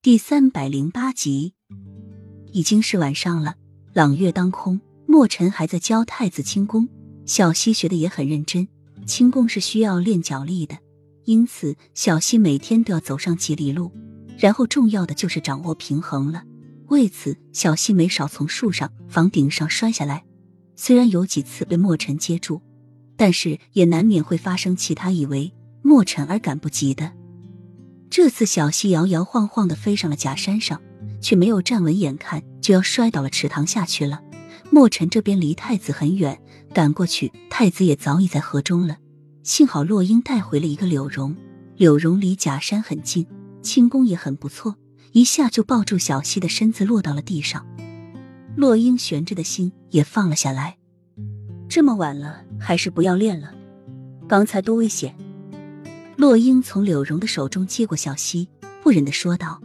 第三百零八集，已经是晚上了，朗月当空，墨尘还在教太子轻功。小溪学的也很认真，轻功是需要练脚力的，因此小溪每天都要走上几里路。然后重要的就是掌握平衡了。为此，小溪没少从树上、房顶上摔下来。虽然有几次被墨尘接住，但是也难免会发生其他以为墨尘而赶不及的。这次小溪摇摇晃晃的飞上了假山上，却没有站稳，眼看就要摔倒了池塘下去了。墨尘这边离太子很远，赶过去，太子也早已在河中了。幸好洛英带回了一个柳荣，柳荣离假山很近，轻功也很不错，一下就抱住小溪的身子落到了地上。洛英悬着的心也放了下来。这么晚了，还是不要练了，刚才多危险。洛英从柳荣的手中接过小溪，不忍的说道：“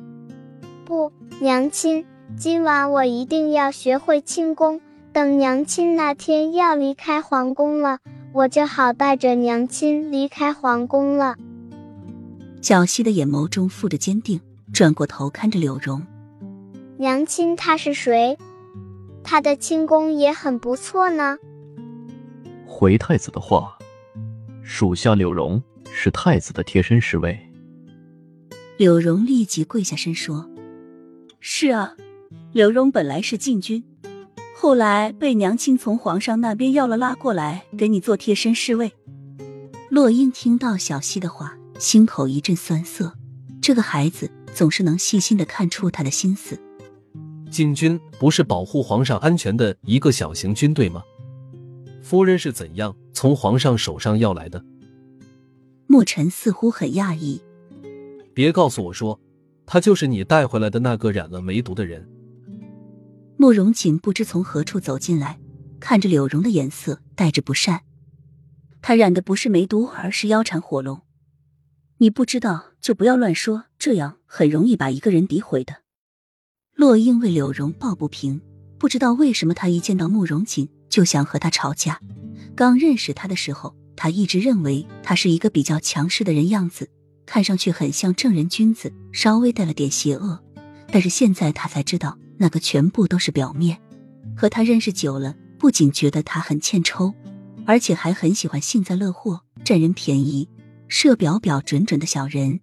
不，娘亲，今晚我一定要学会轻功。等娘亲那天要离开皇宫了，我就好带着娘亲离开皇宫了。”小溪的眼眸中附着坚定，转过头看着柳荣：“娘亲，她是谁？她的轻功也很不错呢。”回太子的话，属下柳荣。是太子的贴身侍卫。柳荣立即跪下身说：“是啊，柳荣本来是禁军，后来被娘亲从皇上那边要了拉过来，给你做贴身侍卫。”洛英听到小溪的话，心口一阵酸涩。这个孩子总是能细心的看出他的心思。禁军不是保护皇上安全的一个小型军队吗？夫人是怎样从皇上手上要来的？墨尘似乎很讶异，别告诉我说，他就是你带回来的那个染了梅毒的人。慕容锦不知从何处走进来，看着柳荣的眼色带着不善。他染的不是梅毒，而是腰缠火龙。你不知道就不要乱说，这样很容易把一个人诋毁的。洛英为柳荣抱不平，不知道为什么他一见到慕容锦就想和他吵架。刚认识他的时候。他一直认为他是一个比较强势的人样子，看上去很像正人君子，稍微带了点邪恶。但是现在他才知道，那个全部都是表面。和他认识久了，不仅觉得他很欠抽，而且还很喜欢幸灾乐祸、占人便宜、设表表准准的小人。